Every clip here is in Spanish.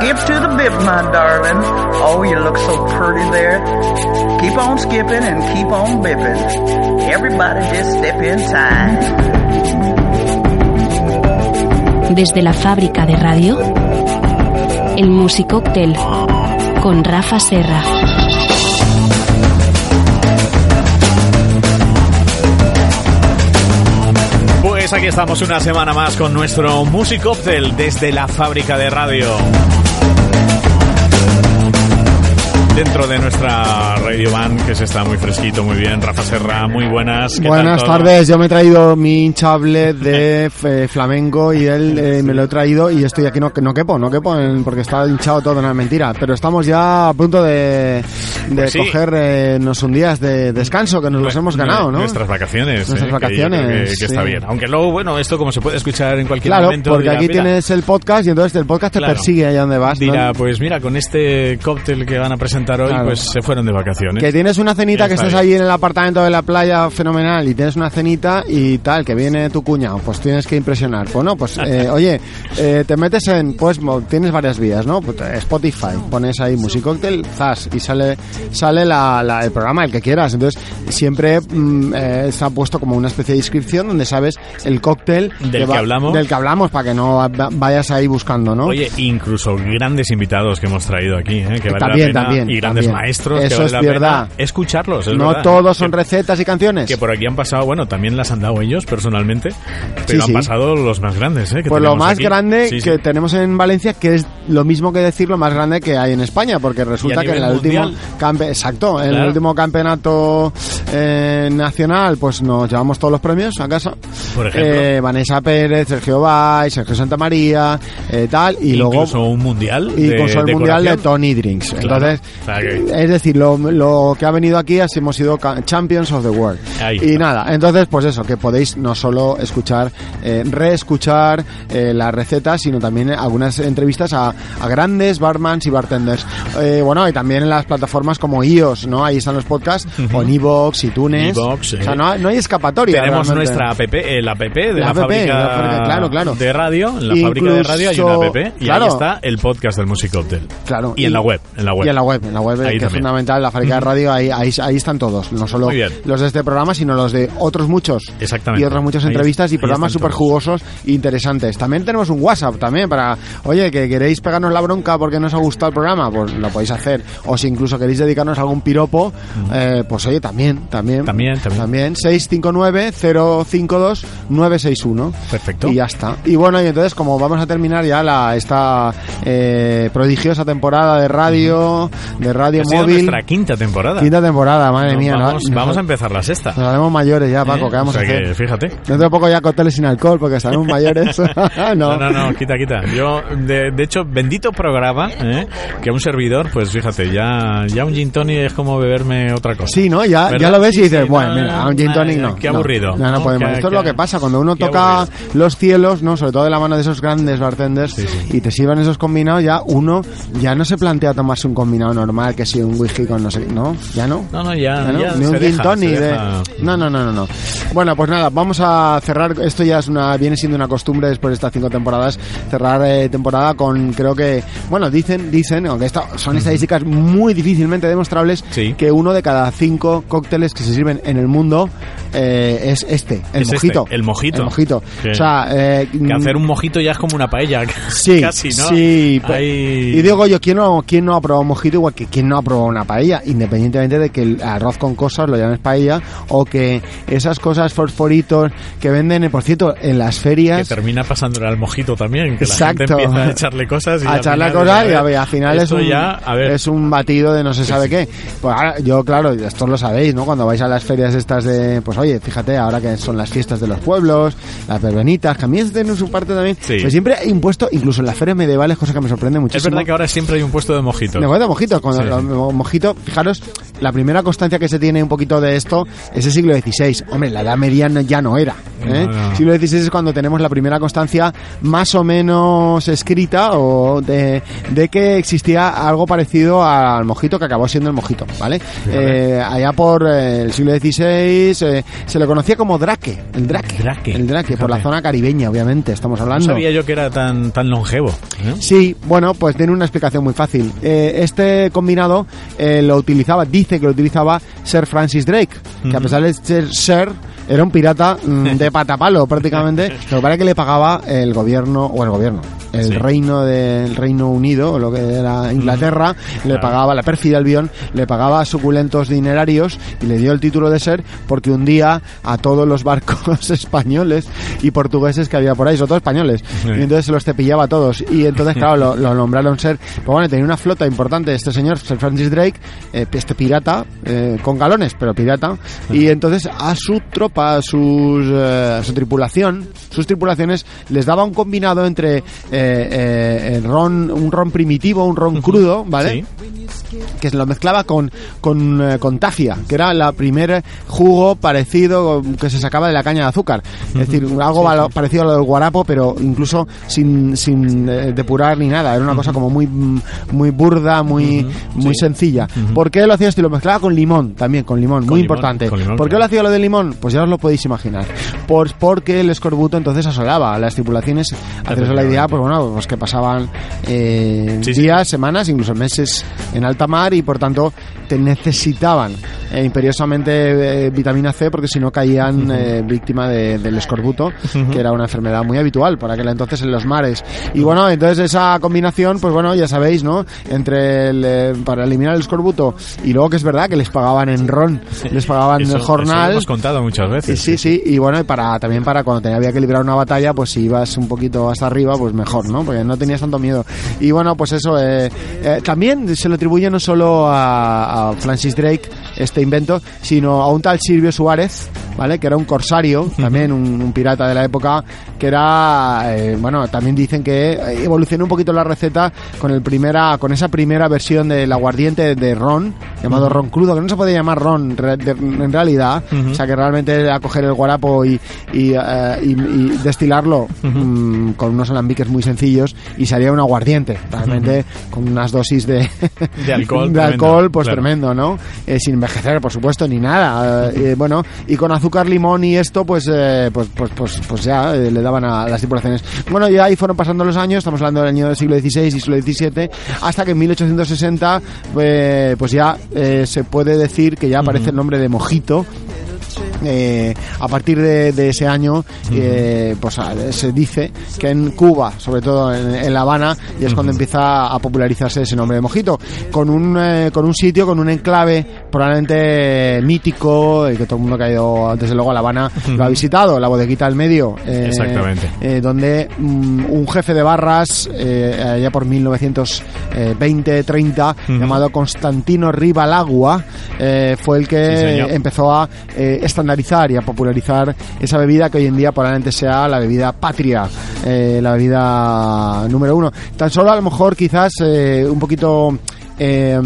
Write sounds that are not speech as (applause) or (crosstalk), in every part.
Skip to the bip, my darling. Oh, you look so pretty there. Keep on skipping and keep on bipping. Everybody just step inside. Desde la fábrica de radio, el Musicóctel con Rafa Serra. Pues aquí estamos una semana más con nuestro Musicóctel desde la fábrica de radio. Dentro de nuestra Radio Van, que se está muy fresquito, muy bien. Rafa Serra, muy buenas. ¿qué tal Buenas tardes, yo me he traído mi hinchable de flamenco y él eh, (laughs) me lo he traído y estoy aquí, no, no quepo, no quepo porque está hinchado todo, no es mentira, pero estamos ya a punto de, de Pues sí. coger eh, un días de descanso que nos los hemos ganado, ¿no? Nuestras vacaciones. Nuestras eh, vacaciones, que, que está bien. Aunque luego, bueno, esto como se puede escuchar en cualquier Claro, momento. porque dirá, aquí mira, tienes el podcast y entonces el podcast te Claro. persigue allá donde vas. ¿no? Dirá, pues mira, con este cóctel que van a presentar hoy, Claro. pues se fueron de vacaciones. Que tienes una cenita, que está estás ahí en el apartamento de la playa fenomenal y tienes una cenita y tal, que viene tu cuñado, pues tienes que impresionar. Bueno, pues eh, (laughs) oye, eh, te metes en, pues tienes varias vías, ¿no? Pues, eh, Spotify, pones ahí Musicóctel, zas, y sale sale la, la- el programa, el que quieras. Entonces, siempre mm, eh, está puesto como una especie de inscripción donde sabes el cóctel Del que hablamos. Del que hablamos, para que no va- vayas ahí buscando, ¿no? Oye, incluso grandes invitados que hemos traído aquí, ¿eh? que vale También, la pena, también, y grandes también. maestros, que Eso vale es la verdad. pena escucharlos. es no verdad. todos son Que- recetas y canciones. Que por aquí han pasado, bueno, también las han dado ellos personalmente, pero Sí, han pasado los más grandes, ¿eh? que Pues lo más aquí. grande Sí, que tenemos en Valencia, que es lo mismo que decir lo más grande que hay en España, porque resulta que en último mundial. Campe- exacto, en el último campeonato eh, nacional, pues nos llevamos todos los premios a casa. Por ejemplo. Eh, Vanessa Pérez, Sergio Bay, Sergio Santamaría, eh, tal, y luego un mundial. y con el mundial de. Tony Drinks. Claro. Entonces, es decir, lo, lo que ha venido aquí es hemos sido Champions of the World. Ahí y está. nada, entonces, pues eso, que podéis no solo escuchar, eh, reescuchar las recetas, sino también algunas entrevistas a, a grandes barmans y bartenders. Eh, bueno, y también en las plataformas como iOS, ¿no? Ahí están los podcasts, o en iVoox, iTunes. iVoox, o sea, eh. no, no hay escapatoria. Tenemos realmente. nuestra app, el app de la, La app, fábrica, la fábrica, claro, claro. de radio, en la fábrica de radio hay una app y claro. ahí está el podcast del Music Hotel. Claro. Y en la web, en la web. Y en la web, en la web, Ahí que es también. fundamental, la fábrica de radio, ahí, ahí, ahí están todos. No solo los de este programa, sino los de otros muchos. Exactamente. Y otras muchas Ahí- entrevistas y programas súper jugosos e interesantes. También tenemos un WhatsApp también para, oye, que queréis pegarnos la bronca porque no os ha gustado el programa, pues lo podéis hacer. O si incluso queréis dedicarnos a algún piropo, eh, pues oye, también, también. También, también. También, 659-052-961. Perfecto. Y ya está. Y bueno, y entonces como vamos a terminar ya la esta eh, prodigiosa temporada de radio, de radio Ha sido móvil. nuestra quinta temporada. Quinta temporada, madre No, mía. ¿no? vamos, Nos- vamos a empezar la sexta. Nos haremos mayores ya, Paco, ¿Eh? ¿qué vamos O sea a hacer? que, fíjate. Dentro de poco ya cócteles sin alcohol, porque estaremos mayores. (laughs) (laughs) no. No, no, no, quita, quita. Yo, de, de hecho, bendito programa, ¿eh? que un servidor, pues fíjate, ya, ya un gin tonic es como beberme otra cosa. Sí, ¿no? Ya, ¿Verdad? ya lo ves y dices, sí, bueno, no, mira, un gin tonic no. Qué aburrido. No, no, podemos. Qué- Esto es lo que pasa cuando uno toca aburrido. los cielos, ¿no? Sobre todo de la mano de esos grandes bartenders Sí, y te sirvan esos combinados, ya uno ya no se plantea tomarse un combinado normal, que si un whisky con no sé, ¿no? Ya no. No, no, ya, Ya no, ya ni un gin tonic de-. No, no, no, no, no. Bueno, pues nada, vamos a cerrar. Esto ya es una viene siendo una costumbre después de estas cinco temporadas. Cerrar eh, temporada con, creo que, bueno, dicen, dicen, aunque esto son estadísticas muy difícilmente demostrables, Sí. que uno de cada cinco cócteles que se sirven en el mundo eh, es este, el Es este, mojito. el mojito. El mojito. Que- O sea, eh, Que hacer un mojito ya es como una paella. (laughs) Sí, casi, ¿no? sí. Hay- Y digo yo, ¿quién no, ¿quién no ha probado un mojito igual que quién no ha probado una paella? Independientemente de que el arroz con cosas lo llames paella o que esas cosas fosforitos que venden, por cierto, en las que ferias... termina pasándole al mojito también, que la Exacto. gente empieza a echarle cosas y a echarle cosas y ver, a ver, al final es un, ya, a ver, es un batido de no se sabe qué. Pues ahora, yo, claro, esto lo sabéis, ¿no? Cuando vais a las ferias estas de, pues oye, fíjate, ahora que son las fiestas de los pueblos, las verbenitas, que a mí es de su parte también. Sí. Pero siempre he impuesto, incluso en las ferias medievales, cosa que me sorprende es muchísimo. verdad que ahora siempre hay un puesto de mojito. De mojito, con Cuando Sí, lo- sí. lo- mojito, fijaros, la primera constancia que se tiene un poquito de esto es el siglo XVI. Hombre, la Edad Media ya no era. ¿eh? No, no. Siglo XVI es cuando tenemos la primera constancia más o menos escrita o de, de que existía algo parecido al mojito que acabó siendo el mojito, ¿vale? Eh, allá por eh, el siglo XVI eh, se le conocía como Drake, el Drake. Drake, El Drake, por la zona caribeña, obviamente, estamos No hablando. sabía yo que era tan, tan longevo. Sí, bueno, pues tiene una explicación muy fácil. Este combinado lo utilizaba, dice que lo utilizaba Sir Francis Drake, que a pesar de ser Sir, era un pirata mm, (laughs) de patapalo prácticamente, lo que pasa es que le pagaba el gobierno, o el gobierno, el Sí. reino del Reino Unido, o lo que era Inglaterra, le Claro. pagaba, la pérfida Albión, le pagaba suculentos dinerarios y le dio el título de ser porque un día a todos los barcos (laughs) españoles y portugueses que había por ahí, sobre todo españoles, Sí. y entonces se los cepillaba a todos y entonces claro lo, lo nombraron ser pues bueno tenía una flota importante este señor Sir Francis Drake eh, este pirata eh, con galones pero pirata y entonces a su tropa sus eh, su tripulación sus tripulaciones les daba un combinado entre eh, eh, ron un ron primitivo un ron crudo vale Sí. que se lo mezclaba con con, con tafia, que era la primer jugo parecido que se sacaba de la caña de azúcar. Es decir, algo parecido a lo del guarapo, pero incluso sin, sin depurar ni nada. Era una cosa como muy muy burda, muy muy sencilla. ¿Por qué lo hacía esto? Y lo mezclaba con limón, también con limón, muy limón, importante. limón, ¿Por qué claro. lo hacía lo de limón? Pues ya os lo podéis imaginar. Pues porque el escorbuto entonces asolaba a las tripulaciones. Haceros la idea, pues bueno, pues que pasaban eh, Sí, sí. días, semanas, incluso meses en alta mar y por tanto te necesitaban eh, imperiosamente eh, vitamina C porque si no caían eh, víctima de- del escorbuto, que era una enfermedad muy habitual por aquel entonces en los mares. Y bueno, entonces esa combinación, pues bueno, ya sabéis, ¿no? Entre el, para eliminar el escorbuto y luego que es verdad que les pagaban en ron, les pagaban en el eso lo jornal. hemos contado muchas Y veces. Sí, sí, y bueno, para también para cuando tenía había que librar una batalla, pues si ibas un poquito hasta arriba, pues mejor, ¿no? Porque no tenías tanto miedo. Y bueno, pues eso, eh, eh, también se lo atribuye no solo a, a Francis Drake este invento, sino a un tal Silvio Suárez, ¿vale? Que era un corsario, también un, un pirata de la época, que era, eh, bueno, también dicen que evolucionó un poquito la receta con el primera, con esa primera versión del aguardiente de ron, llamado ron crudo, que no se puede llamar ron en realidad, o sea que realmente era coger el guarapo y, y, eh, y- y destilarlo mm, con unos alambiques muy sencillos y salía un aguardiente, realmente con unas dosis de, (laughs) De alcohol de tremendo, alcohol, pues claro. tremendo, ¿no? Eh, sin envejecer, por supuesto, ni nada. Eh, bueno, y con azúcar, limón y esto, pues, eh, pues, pues, pues, pues ya eh, le daban a las tripulaciones. Bueno, y ahí fueron pasando los años, estamos hablando del año del siglo XVI y siglo XVII, hasta que en 1860, eh, pues ya se puede decir que ya aparece el nombre de mojito. Eh, a partir de, de ese año, eh, pues a- se dice que en Cuba, sobre todo en, en La Habana, y es cuando empieza a popularizarse ese nombre de mojito, con un, eh, con un sitio, con un enclave probablemente mítico, y que todo el mundo que ha ido desde luego a La Habana lo ha visitado, la bodeguita del medio, Exactamente. donde mm, un jefe de barras, allá por 1920-30, llamado Constantino Rivalagua, fue el que Sí, empezó a eh, y a popularizar esa bebida que hoy en día probablemente sea la bebida patria, eh, la bebida número uno. Tan solo a lo mejor quizás eh, un poquito... eh,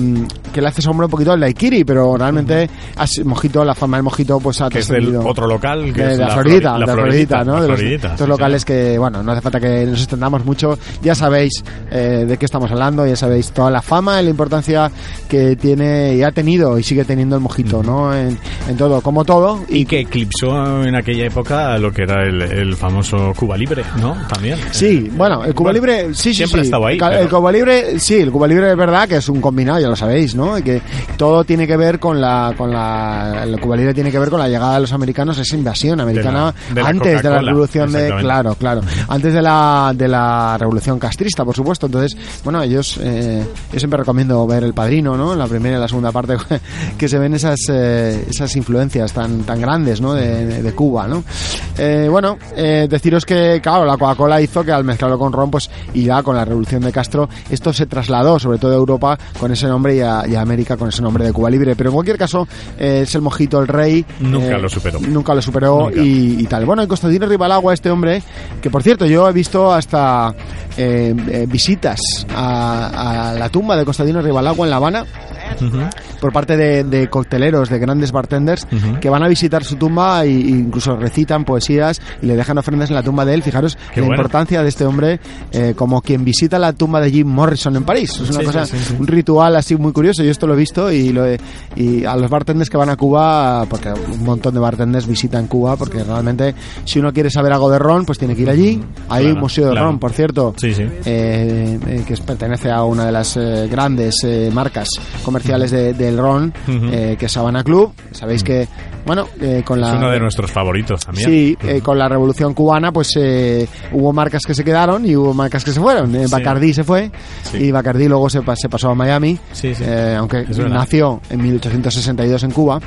que le hace sombra un poquito al daiquiri, pero realmente has- mojito, la fama del mojito pues ha Que es del otro local, que de, es la, Floridita, la Floridita, ¿no? de los, sí, locales que, bueno, no hace falta que nos extendamos mucho, ya sabéis eh, de qué estamos hablando, ya sabéis toda la fama y la importancia que tiene y ha tenido y sigue teniendo el mojito, ¿no? En, en todo, como todo. Y que eclipsó en aquella época lo que era el, el famoso Cuba Libre, ¿no? También. Sí, bueno, el Cuba Bueno, Libre, sí, siempre sí. ha estado ahí, El pero- Cuba Libre, sí, el Cuba Libre es verdad que es un combinado, ya lo sabéis, ¿no? Y que todo tiene que ver con la, con la, Cuba Libre tiene que ver con la llegada de los americanos, esa invasión americana De la- de la antes de la revolución de, claro, claro, antes de la, de la revolución castrista, por supuesto. Entonces, bueno, ellos, eh, yo siempre recomiendo ver El Padrino, ¿no? La primera y la segunda parte, (laughs) que se ven esas, eh, esas influencias tan, tan grandes, ¿no? De, de Cuba, ¿no? Eh, bueno, eh, deciros que, claro, la Coca-Cola hizo que al mezclarlo con ron, pues, y ya con la revolución de Castro, esto se trasladó, sobre todo a Europa, con ese nombre y a, y América con ese nombre de Cuba Libre. Pero en cualquier caso, eh, es el mojito el rey. Nunca eh, lo superó. Nunca lo superó Nunca. Y, y tal. Bueno, y Constantino Ribalagua, este hombre, que por cierto, yo he visto hasta eh, eh, visitas a, a la tumba de Constantino Ribalagua en La Habana Ujú. por parte de, de cocteleros, de grandes bartenders Ujú. que van a visitar su tumba e incluso recitan poesías y le dejan ofrendas en la tumba de él. Fijaros Qué la bueno. importancia de este hombre eh, como quien visita la tumba de Jim Morrison en París. Es una Sí, cosa, sí, sí, un ritual así muy curioso. Yo esto lo he visto y, lo he- y a los bartenders que van a Cuba, porque un montón de bartenders visitan Cuba, porque realmente si uno quiere saber algo de ron, pues tiene que ir allí. Hay Claro, un museo de claro. ron, por cierto eh, eh, que pertenece a una de las eh, grandes eh, marcas comerciales de- del ron, Ujú. eh, que es Habana Club. Sabéis que, bueno, eh, con la... Es uno de nuestros favoritos también. Sí, eh, con la revolución cubana, pues eh, hubo marcas que se quedaron y hubo marcas que se fueron. Eh, Sí. Bacardí se fue Sí. y Bacardí luego se, se pasó a Miami, Sí, sí. eh, aunque nació en 1862 en Cuba.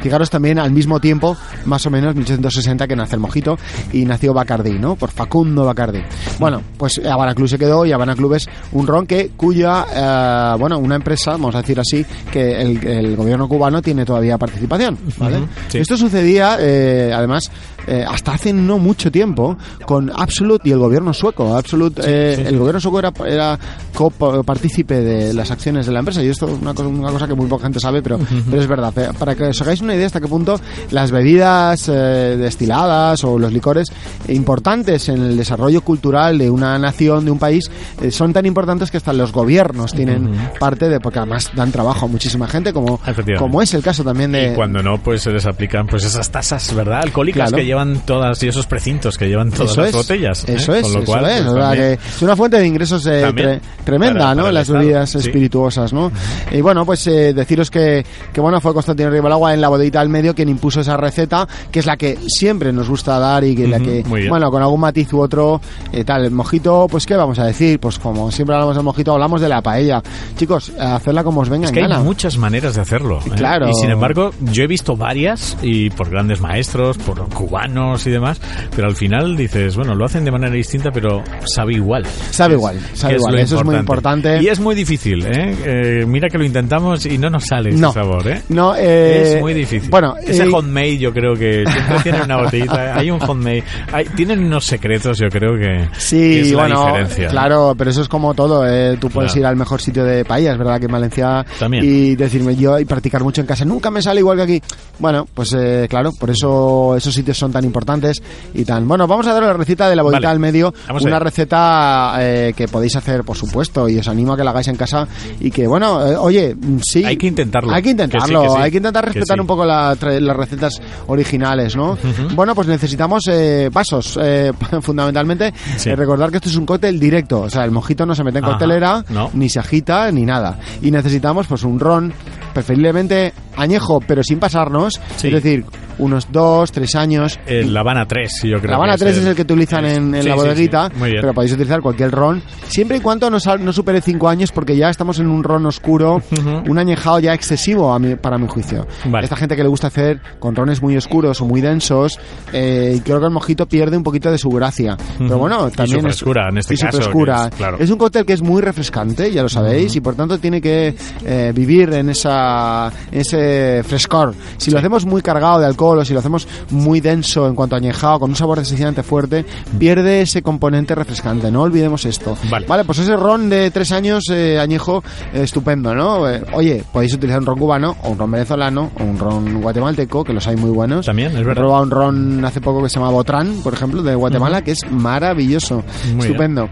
Fijaros también al mismo tiempo, más o menos, 1860, que nace el mojito y nació Bacardí, ¿no? Por Facundo Bacardí. Bueno, pues Habana Club se quedó y Habana Club es un ron que, cuya, eh, bueno, una empresa, vamos a decir así, que el, el gobierno cubano tiene todavía participación, ¿vale? Ujú, sí. Esto sucedía, eh, además, eh, hasta hace no mucho tiempo, con Absolut y el gobierno sueco. Absolut, eh, sí, sí. el gobierno sueco era, era copartícipe de las acciones de la empresa y esto es una cosa, una cosa que muy poca gente sabe, pero, pero es verdad. Eh, Para que os hagáis una idea hasta qué punto las bebidas eh, destiladas o los licores importantes en el desarrollo cultural de una nación, de un país, son tan importantes que hasta los gobiernos tienen parte de, porque además dan trabajo a muchísima gente, como, como es el caso también de... Y cuando no, pues se les aplican pues esas tasas, ¿verdad? Alcohólicas Claro. que llevan todas y esos precintos que llevan todas eso las es, botellas. ¿eh? Eso es, Con lo eso cual, es. pues, también- que es una fuente de ingresos eh, tre- tremenda, Para- ¿no? para Las bebidas sí. espirituosas, ¿no? Y bueno, pues eh, deciros que, que bueno, fue Constantino Ribalagua en la bodeguita al medio quien impuso esa receta, que es la que siempre nos gusta dar y que la Ujú, que, muy bien. bueno, con algún matiz u otro, eh, tal. El mojito, pues, ¿qué vamos a decir? Pues como siempre hablamos del mojito, hablamos de la paella. Chicos, hacerla como os venga Es en que hay gana. muchas maneras de hacerlo. ¿eh? Claro. Y sin embargo, yo he visto varias y por grandes maestros, por cubanos y demás, pero al final dices, bueno, lo hacen de manera distinta, pero sabe igual. Sabe Es- igual, sabe igual. Eso es muy importante. Y es muy difícil, ¿eh? Eh, Mira que lo intentamos y no nos sale ese No. sabor, ¿eh? No, eh, es muy difícil. Bueno, ese eh, homemade yo creo que siempre tiene una botellita. (laughs) Hay un homemade. Hay, tienen unos secretos, yo creo que, Sí, que es bueno, la diferencia. claro, pero eso es como todo. eh, Tú puedes Claro. ir al mejor sitio de paella, es verdad que en Valencia También. y decirme yo y practicar mucho en casa. Nunca me sale igual que aquí. Bueno, pues eh, claro, por eso esos sitios son tan importantes y tan. Bueno, vamos a dar la receta de la bolita Vale. al medio. Vamos una receta eh, que podéis hacer, por supuesto, y os animo a que la hagáis en casa. Y que, bueno, eh, oye, mm, sí. Hay que intentarlo. Hay que intentarlo. Que sí, que sí. Hay que intentar respetar sí. un poco la las recetas originales, ¿no? Bueno, pues necesitamos eh, vasos, eh, (laughs) fundamentalmente. Eh, recordar que esto es un cóctel directo, o sea, el mojito no se mete en Ajá, coctelera, no. ni se agita, ni nada. Y necesitamos, pues, un ron, preferiblemente añejo, pero sin pasarnos, es decir, unos dos, tres años. El La Habana 3, yo creo La Habana que 3 es el que utilizan en, en Sí, la sí, bodeguita, sí. Bien. pero podéis utilizar cualquier ron, siempre y cuando no, no supere 5 años, porque ya estamos en un ron oscuro, un añejado ya excesivo a mi- para mi juicio. Vale. Esta gente que le gusta hacer con rones muy oscuros o muy densos, eh, y creo que el mojito pierde un poquito de su gracia. Pero bueno, Y también su es- frescura, en este y su caso, frescura. es- claro. Es un cóctel que es muy refrescante, ya lo sabéis, y por tanto tiene que eh, vivir en esa en ese frescor. Si lo hacemos muy cargado de alcohol o si lo hacemos muy denso en cuanto a añejado, con un sabor excesivamente fuerte, pierde ese componente refrescante. No olvidemos esto. Vale. pues ese ron de tres años eh, añejo, eh, estupendo, ¿no? Eh, oye, podéis utilizar un ron cubano, o un ron venezolano, o un ron guatemalteco, que los hay muy buenos. También, es He verdad. probado un ron hace poco que se llama Botrán, por ejemplo, de Guatemala, que es maravilloso. Muy estupendo.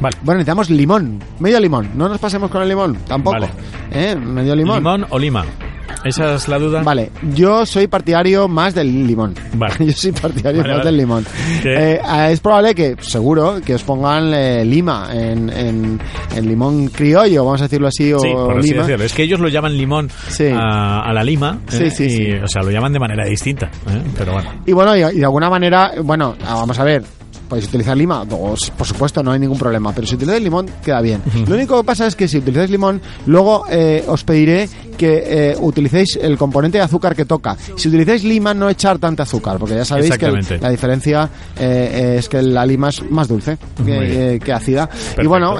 Vale. Bueno, necesitamos limón, medio limón. No nos pasemos con el limón, tampoco. Vale. ¿Eh? Medio limón. ¿Limón o lima? Esa es la duda. Vale, yo soy partidario más del limón. Vale. (laughs) Yo soy partidario Vale, más vale. del limón. Eh, ah, es probable que, seguro, que os pongan eh, lima en, en, en limón criollo, vamos a decirlo así, o Sí, por lima. Es que ellos lo llaman limón Sí. a, a la lima. Sí, ¿eh? sí, y, sí. O sea, lo llaman de manera distinta. ¿eh? Pero bueno. Y bueno, y, y de alguna manera, bueno, ah, vamos a ver. Podéis utilizar lima, o, por supuesto, no hay ningún problema. Pero si utilizáis limón, queda bien. Lo único que pasa es que si utilizáis limón, luego eh, os pediré que eh, utilicéis el componente de azúcar que toca. Si utilizáis lima, no echar tanta azúcar, porque ya sabéis que el- la diferencia eh, es que la lima es más dulce que, eh, que ácida. Y bueno,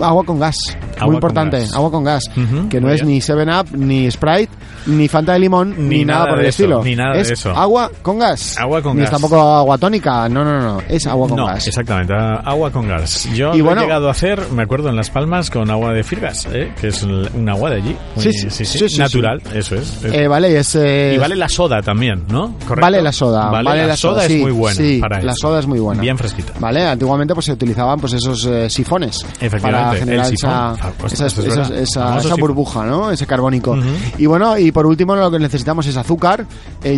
agua con gas. Agua Muy importante, gas. agua con gas, que no muy es bien. ni 7-Up, ni Sprite, ni Fanta de limón, ni, Ni nada, nada por el eso, estilo. ni nada de es eso. agua con gas. Agua con ni gas. tampoco agua tónica, no, no, no, es agua con no, gas. exactamente, agua con gas. Yo Y lo bueno- he llegado a hacer, me acuerdo, en Las Palmas con agua de Firgas, ¿eh? que es un agua de allí. Muy- Sí, sí, sí, sí, natural, eso es. Eh, vale, es... eh, y vale la soda también, ¿no? ¿Correcto? Vale la soda, Vale, vale la, la soda soda, es sí, muy buena sí, para la eso. soda es muy buena. Bien fresquita. Vale, antiguamente pues se utilizaban pues esos eh, sifones Efectivamente, para generar el esa, sifón. Esa, burbuja, ¿no? Ese carbónico. Y bueno, y por último lo que necesitamos es azúcar.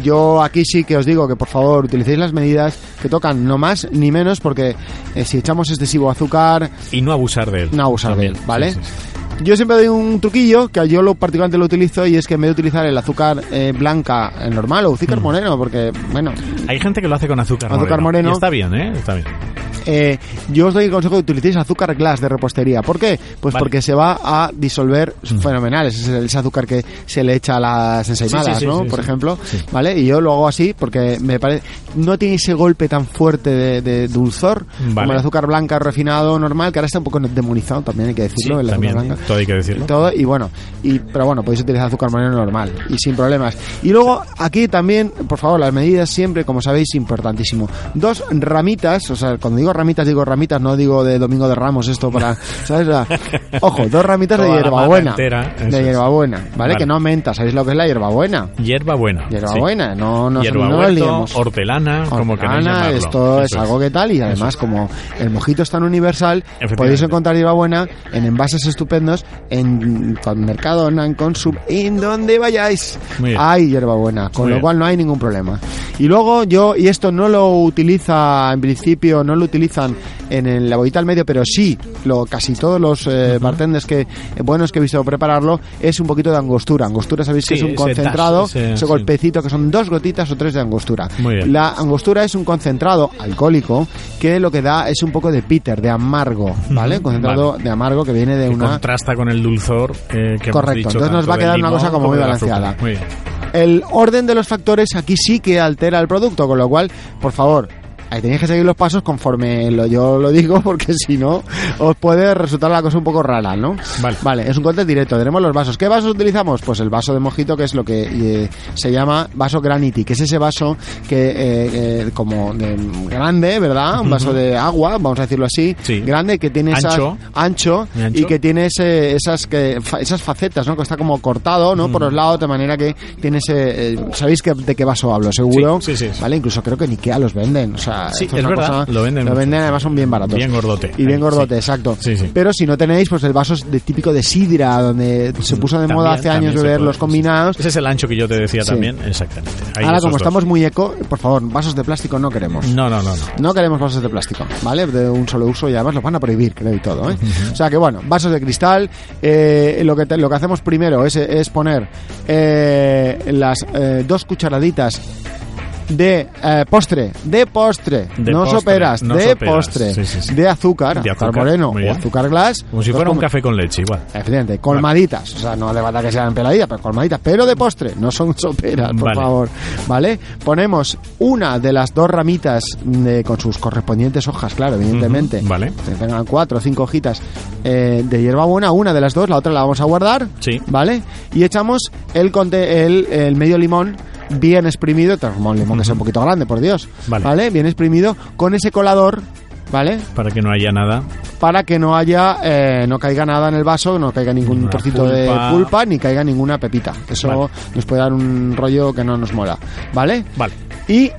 Yo aquí sí que os digo que por favor utilicéis las medidas que tocan, no más ni menos, porque eh, si echamos excesivo azúcar, Y no abusar de él. no abusar de él, ¿vale? sí, sí, sí. Yo siempre doy un truquillo que yo lo particularmente lo utilizo y es que en vez de utilizar el azúcar eh, blanca eh, normal o azúcar Mm. moreno, porque bueno, Hay gente que lo hace con azúcar, Azúcar moreno. Y está bien, ¿eh? Está bien. Eh, yo os doy el consejo de que utilicéis azúcar glass de repostería. ¿Por qué? Pues Vale. porque se va a disolver fenomenal. Ese es el- ese azúcar que se le echa a las ensaimadas, Sí, sí, ¿no? Por ejemplo. ¿Vale? Y yo lo hago así porque me parece. No tiene ese golpe tan fuerte de, de dulzor Vale. como el azúcar blanca refinado normal, que ahora está un poco demonizado también, hay que decirlo. el también. blanca. Todo hay que decirlo. Todo, y bueno, y, pero bueno, podéis utilizar azúcar moreno normal y sin problemas. Y luego aquí también, por favor, las medidas siempre, como sabéis, importantísimo. Dos ramitas, o sea, cuando digo ramitas digo ramitas, no digo de Domingo de Ramos esto para, (laughs) ¿sabes? Ojo, dos ramitas de hierbabuena. entera, De es. hierbabuena, ¿vale? Vale. Que no menta, ¿sabéis lo que es la hierbabuena? Hierba buena. Hierbabuena, no, no, Hierba no nos huerto, liemos. hortelana, como Hortelana, llamarlo. esto es Eso algo que tal y además como el mojito es tan universal podéis encontrar hierbabuena en envases estupendos en Mercadona, en Consum, en donde vayáis hay hierbabuena, con Muy lo bien. cual no hay ningún problema. Y luego yo, y esto no lo utiliza en principio, no lo utilizan en, el- la bollita al medio, pero sí, lo, casi todos los eh, bartenders que, buenos que he visto prepararlo, es un poquito de angostura. Angostura sabéis que es un concentrado, ese- ese sí. golpecito que son dos gotitas o tres de angostura. La angostura es un concentrado alcohólico que lo que da es un poco de bitter, de amargo, ¿vale? Concentrado de amargo que viene de Que una... contrasta con el dulzor eh, que hemos Correcto, dicho, entonces nos va a quedar una cosa como muy balanceada. Muy bien. El orden de los factores aquí sí que altera el producto, con lo cual, por favor, ahí tenéis que seguir los pasos conforme lo, yo lo digo, (laughs) porque si no, os puede resultar la cosa un poco rara, ¿no? Vale. es un corte directo. Tenemos los vasos. ¿Qué vasos utilizamos? Pues el vaso de mojito, que es lo que eh, se llama vaso granity, que es ese vaso que, eh, eh, como de- grande, ¿verdad? Un vaso de agua, vamos a decirlo así, Sí. grande, que tiene esas- Ancho. ancho, Y ancho. y que tiene ese- esas, que, fa- esas facetas, ¿no? Que está como cortado, ¿no? Por Mm. los lados, de manera que tiene ese... eh, ¿Sabéis que, de qué vaso hablo? Seguro. Sí, sí, sí. ¿Vale? Incluso creo que en Ikea los venden. O sea, Sí, es verdad, cosa- lo venden Lo mucho, venden, además son bien baratos. Bien gordote. Y bien gordote, sí. exacto. Sí, sí. Pero si no tenéis, pues el vaso es de típico de sidra, donde se puso de También- moda hace años beber los combinados. Ese es el ancho que yo te decía Sí. también, exactamente. Hay Ahora, como dos. estamos muy eco, por favor, vasos de plástico no queremos. No, no, no, no. No queremos vasos de plástico, ¿vale? De un solo uso y además los van a prohibir, creo y todo, ¿eh? O sea que bueno, vasos de cristal. eh, lo, que te- lo que hacemos primero es, es poner eh, las eh, dos cucharaditas de eh, postre, de postre, De no postre, soperas, no de soperas, postre, sí, sí, sí. de azúcar, De azúcar moreno o azúcar glass. Como si dos fuera un café con leche, igual. Efectivamente, colmaditas, o sea, no hace falta que sean peladitas, pero colmaditas, pero de postre, no son (laughs) soperas, por Vale. favor, ¿vale? Ponemos una de las dos ramitas de- con sus correspondientes hojas, claro, evidentemente. Vale. Que tengan cuatro o cinco hojitas eh, de hierbabuena, una de las dos, la otra la vamos a guardar, Sí. ¿vale? Y echamos el, conte- el, el medio limón bien exprimido, tenemos un limón que sea un poquito grande, por Dios, Vale. Bien exprimido, con ese colador, ¿vale? Para que no haya nada. para que no haya eh, no caiga nada en el vaso, no caiga ningún trocito de pulpa. pulpa ni caiga ninguna pepita. Eso Vale. nos puede dar un rollo que no nos mola, ¿vale? Vale. Y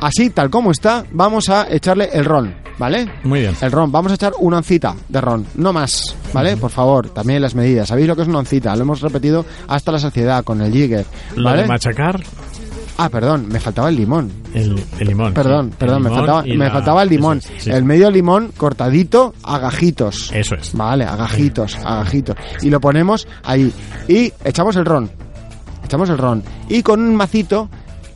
así tal como está, vamos a echarle el ron, ¿vale? Muy bien. El ron, vamos a echar una oncita de ron, no más, ¿vale? Por favor, también las medidas. ¿Sabéis lo que es una oncita? Lo hemos repetido hasta la saciedad con el jigger, Lo ¿vale? de machacar, Ah, perdón, me faltaba el limón. el, el limón. Perdón, sí. Perdón, me faltaba, me la- faltaba el limón. eso es, sí. El medio limón cortadito a gajitos. Eso es. Vale, a gajitos, a gajitos. Y lo ponemos ahí. Y echamos el ron. Echamos el ron. Y con un macito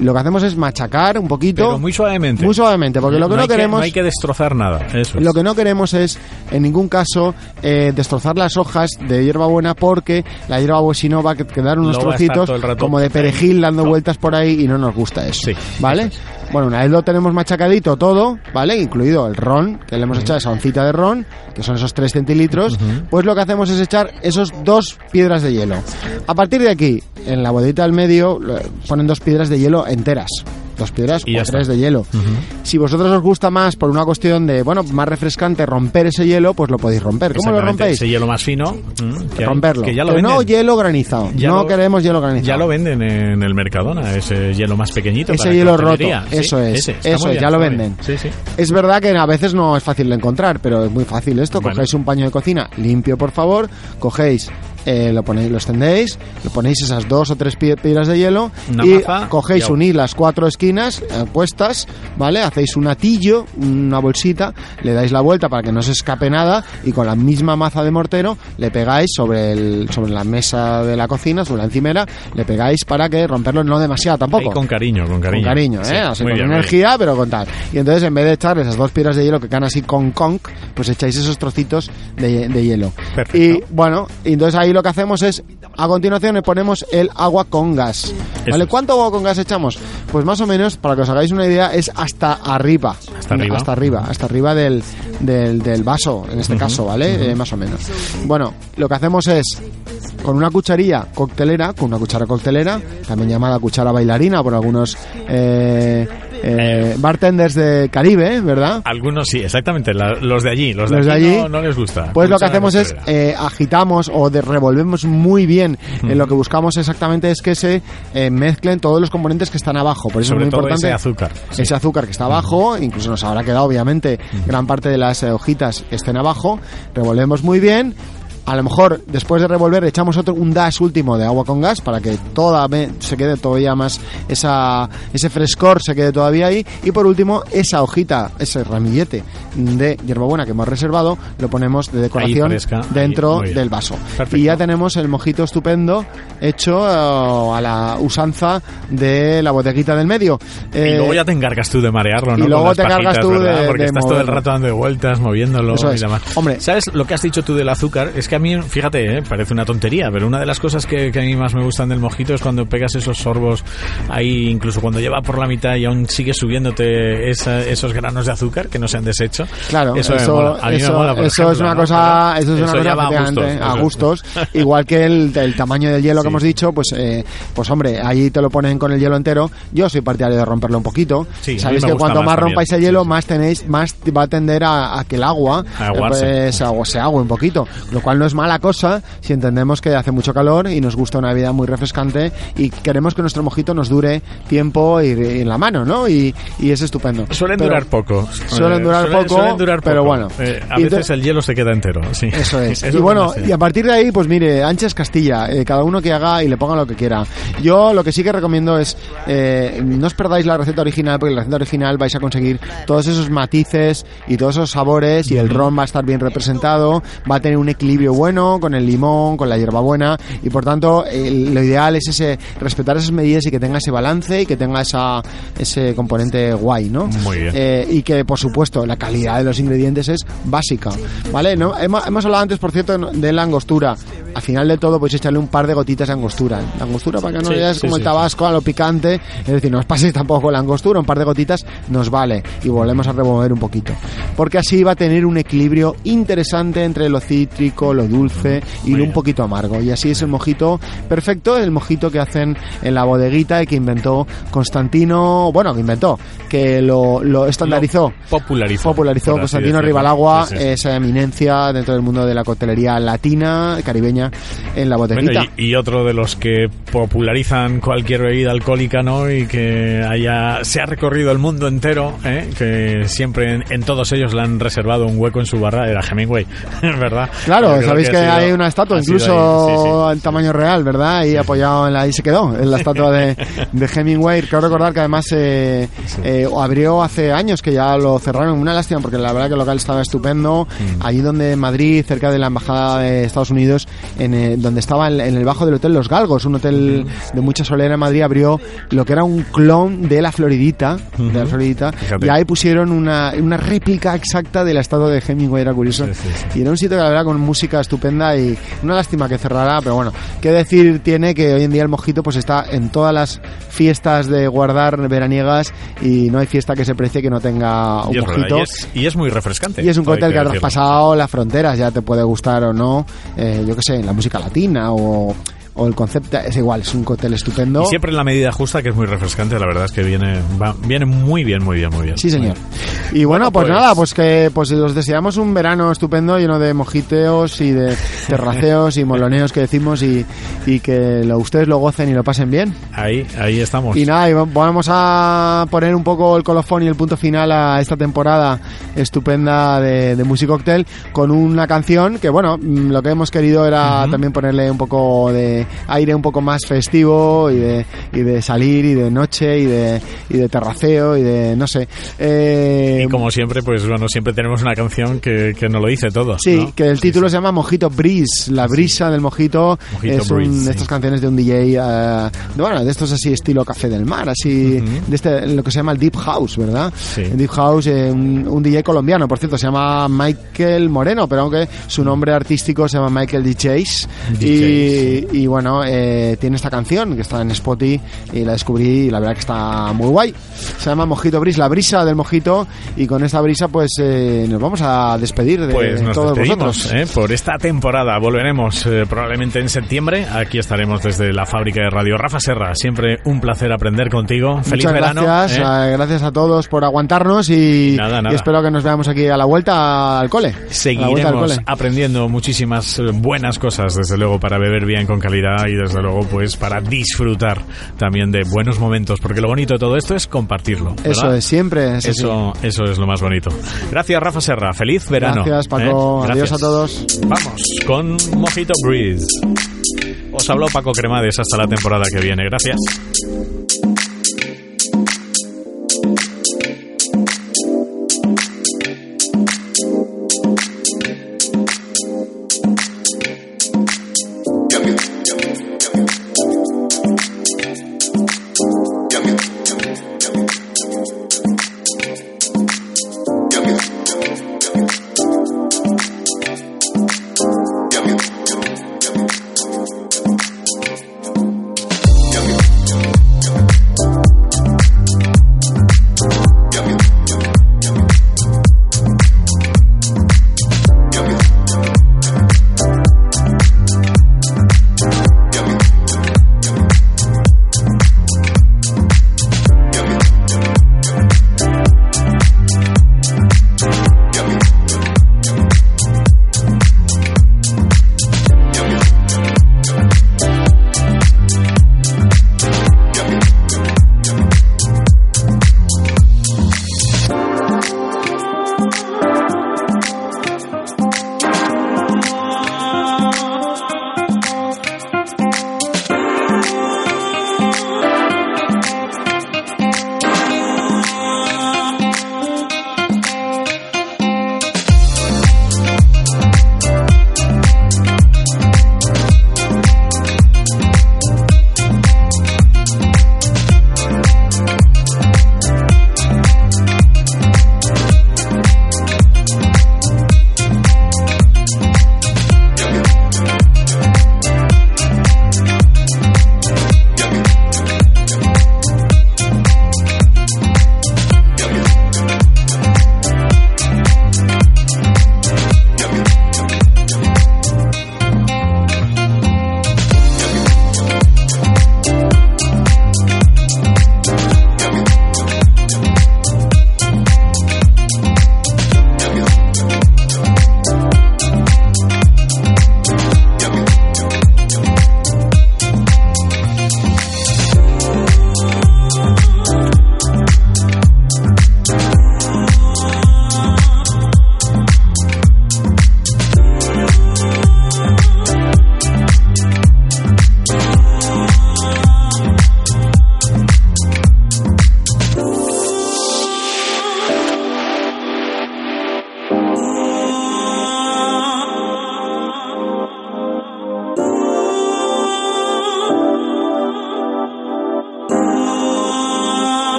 lo que hacemos es machacar un poquito. Pero muy suavemente. muy suavemente, porque lo que no, queremos... no hay que destrozar nada. Eso es. Lo que no queremos es, en ningún caso, eh, destrozar las hojas de hierbabuena porque la si no va a quedar unos trocitos como de perejil dando No. vueltas por ahí y no nos gusta eso. Sí, ¿Vale? Bueno, una vez lo tenemos machacadito todo, ¿vale? Incluido el ron, que le hemos echado esa oncita de ron, que son esos 3 centilitros, pues lo que hacemos es echar esos dos piedras de hielo. A partir de aquí, en la bodita del medio, ponen dos piedras de hielo enteras. Dos piedras Y o tres está. de hielo. Si vosotros os gusta más por una cuestión de, bueno, más refrescante romper ese hielo, pues lo podéis romper. ¿Cómo lo rompéis? Ese hielo más fino. mm, que Romperlo. Que ya lo Pero no hielo granizado. Ya no lo- queremos hielo granizado. Ya lo venden en el Mercadona, ese hielo más pequeñito. Ese para hielo roto, eso es, ese, eso bien, ya lo venden. Sí, sí. Es verdad que a veces no es fácil de encontrar, pero es muy fácil esto. Bueno. Cogéis un paño de cocina limpio, por favor, cogéis, eh, lo ponéis, lo extendéis, le ponéis esas dos o tres pie- piedras de hielo Una y maza cogéis, y unís las cuatro esquinas eh, puestas, ¿vale? Hacéis un atillo, una bolsita, le dais la vuelta para que no se escape nada y con la misma maza de mortero le pegáis sobre, el, sobre la mesa de la cocina, sobre la encimera, le pegáis para que romperlo no demasiado tampoco. Ahí con cariño, con cariño. Con cariño, Sí, ¿eh? Así, muy con bien, energía, pero con tal. Y entonces, en vez de echar esas dos piedras de hielo que quedan así con conk, pues echáis esos trocitos de, de hielo. Perfecto. Y bueno, entonces ahí lo que hacemos es, a continuación le ponemos el agua con gas. ¿Vale? ¿Cuánto agua con gas echamos? Pues más o menos, para que os hagáis una idea, es hasta arriba. Hasta arriba. Hasta arriba, hasta arriba del, del, del vaso, en este caso, ¿vale? Eh, más o menos. Bueno, lo que hacemos es con una cucharilla coctelera, con una cuchara coctelera, también llamada cuchara bailarina por algunos eh, eh, bartenders de Caribe, ¿verdad? Algunos sí, exactamente. la- los de allí. Los de, Los de aquí allí, no, no les gusta. Pues lo que hacemos es eh, agitamos o de- revolvemos muy bien. Eh, lo que buscamos exactamente es que se eh, mezclen todos los componentes que están abajo. Por eso Sobre es muy todo importante ese azúcar. sí. ese azúcar que está abajo, incluso nos habrá quedado obviamente gran parte de las hojitas estén abajo, revolvemos muy bien. A lo mejor después de revolver echamos otro un dash último de agua con gas para que toda se quede todavía más esa ese frescor se quede todavía ahí y por último esa hojita, ese ramillete de hierbabuena que hemos reservado lo ponemos de decoración fresca, ahí, dentro bien. del vaso. Perfecto. Y ya tenemos el mojito estupendo hecho eh, a la usanza de la boteguita del medio. Y Eh, luego ya te encargas tú de marearlo, ¿no? y luego te encargas tú ¿verdad? de- Porque de estás todo el moverlo. rato dando vueltas, moviéndolo Eso y es. demás. Hombre. ¿sabes lo que has dicho tú del azúcar? Es que mí, fíjate, ¿eh? parece una tontería, pero una de las cosas que, que a mí más me gustan del mojito es cuando pegas esos sorbos ahí, incluso cuando lleva por la mitad y aún sigue subiéndote esa- esos granos de azúcar que no se han deshecho. Claro, eso, eso, me mola. A mí me eso- mola, por eso es ejemplo, una ¿no? cosa, eso es una cosa a gustos, a eso. gustos. (laughs) Igual que el, el tamaño del hielo que Sí. hemos dicho, pues, eh, pues hombre, ahí te lo ponen con el hielo entero. Yo soy partidario de romperlo un poquito. Sí, Sabéis me que cuanto más más, rompáis el hielo, sí. más tenéis, más va a tender a, a que el agua pues, se, agu- se ague un poquito. Lo cual no es mala cosa si entendemos que hace mucho calor y nos gusta una vida muy refrescante y queremos que nuestro mojito nos dure tiempo y, y en la mano, ¿no? Y, y es estupendo. Suelen Pero- durar poco. Suelen Eh, durar poco, suelen durar pero bueno. Eh, a veces te- el hielo se queda entero, sí. (laughs) Eso es. (laughs) Eso y bueno, y a partir de ahí, pues mire, ancha es Castilla. eh, cada uno que haga y le ponga lo que quiera. Yo lo que sí que recomiendo es no os perdáis la receta original, porque en la receta original vais a conseguir todos esos matices y todos esos sabores y el ron va a estar bien representado, va a tener un equilibrio bueno con el limón, con la hierbabuena y por tanto el- lo ideal es ese respetar esas medidas y que tenga ese balance y que tenga esa ese componente guay, ¿no? Muy bien. Eh, y que por supuesto la calidad de los ingredientes es básica, ¿vale? No, hemos, hemos hablado antes, por cierto, de la angostura. Al final de todo, podéis echarle un par de gotitas de angostura. La angostura, para que no Sí, veas sí, como sí, el tabasco a lo picante, es decir, no os paséis tampoco con la angostura, un par de gotitas nos vale y volvemos a remover un poquito. Porque así va a tener un equilibrio interesante entre lo cítrico, lo dulce y un poquito amargo. Y así es el mojito perfecto, el mojito que hacen en la bodeguita y que inventó Constantino, bueno, que inventó, que lo, lo estandarizó. popularizó. Popularizó Constantino. Rivalagua Sí, sí, esa eminencia dentro del mundo de la coctelería latina, caribeña, en la bodeguita. Bueno, y, y otro de los que popularizan cualquier bebida alcohólica, ¿no? Y que haya, se ha recorrido el mundo entero, ¿eh? que siempre en, en todos ellos le han reservado un hueco en su barra, era Hemingway, (laughs) ¿verdad? Claro, sabéis que, ha sido- hay una estatua, incluso ahí, sí, sí. en tamaño real, ¿verdad? Ahí apoyado en la, ahí se quedó, en la (laughs) estatua de, de Hemingway. Creo recordar que además eh, eh, abrió hace años que ya lo cerraron. Una lástima porque la verdad que el local estaba estupendo. Mm. Allí donde en Madrid, cerca de la embajada de Estados Unidos, en, eh, donde estaba en, en el bajo del hotel Los Galgos, un hotel de mucha solera en Madrid, abrió lo que era un clon de la Floridita, de la Floridita, Fíjate. y ahí pusieron una, una réplica exacta de la estatua de Hemingway, era curioso. Sí, sí, sí. Y era un sitio que la verdad con música música estupenda y una lástima que cerrará, pero bueno, qué decir tiene que hoy en día el mojito pues está en todas las fiestas de guardar veraniegas y no hay fiesta que se precie que no tenga un Y mojito. y es- y es muy refrescante. Y es un cóctel que ha traspasado las fronteras, ya te puede gustar o no, eh, yo qué sé, en la música latina o, o el concepto, es igual, es un cóctel estupendo. Y siempre en la medida justa, que es muy refrescante, la verdad es que viene, va- viene muy bien, muy bien, muy bien. Sí, señor. Y bueno, Bueno, pues, pues- nada, pues que pues os deseamos un verano estupendo lleno de mojiteos y de (laughs) terraceos y moloneos que decimos y, y que lo, ustedes lo gocen y lo pasen bien. Ahí, ahí estamos. Y nada, y va- vamos a poner un poco el colofón y el punto final a esta temporada estupenda de, de Music Cocktail con una canción que, bueno, mm, lo que hemos querido era también ponerle un poco de aire un poco más festivo y de, y de salir y de noche y de, y de terraceo y de, no sé. Eh, Y como siempre, pues bueno, siempre tenemos una canción que, que nos lo dice todo. Sí, ¿no? que el título se llama Mojito Breeze, la brisa del mojito. Mojito es un- Breeze, de sí. estas canciones de un DJ, eh, de, bueno, de estos así estilo café del mar, así, de este, lo que se llama el Deep House, ¿verdad? Sí. El Deep House, eh, un, un DJ colombiano, por cierto, se llama Michael Moreno, pero aunque su nombre artístico se llama Michael DJs. Y, y bueno, eh, tiene esta canción que está en Spotify y la descubrí y la verdad que está muy guay. Se llama Mojito Breeze, la brisa del mojito, y con esta brisa pues eh, nos vamos a despedir de Pues nos todos vosotros. ¿eh? por esta temporada. Volveremos eh, probablemente en septiembre. Aquí estaremos desde la fábrica de radio. Rafa Serra, siempre un placer aprender contigo. Feliz Muchas verano. gracias, ¿eh? eh, gracias a todos por aguantarnos y, Nada, nada. y espero que nos veamos aquí a la vuelta al cole. Vuelta al Seguiremos cole. aprendiendo muchísimas buenas cosas, desde luego, para beber bien con calidad y desde luego, pues, para disfrutar también de buenos momentos, porque lo bonito de todo esto es compartirlo. ¿verdad? Eso es, siempre es así. Eso, eso es lo más bonito. Gracias, Rafa Serra. Feliz verano. Gracias, Paco. ¿eh? Adiós Gracias. a todos. Vamos con Mojito Breeze. Os habló Paco Cremades hasta la temporada que viene. Gracias.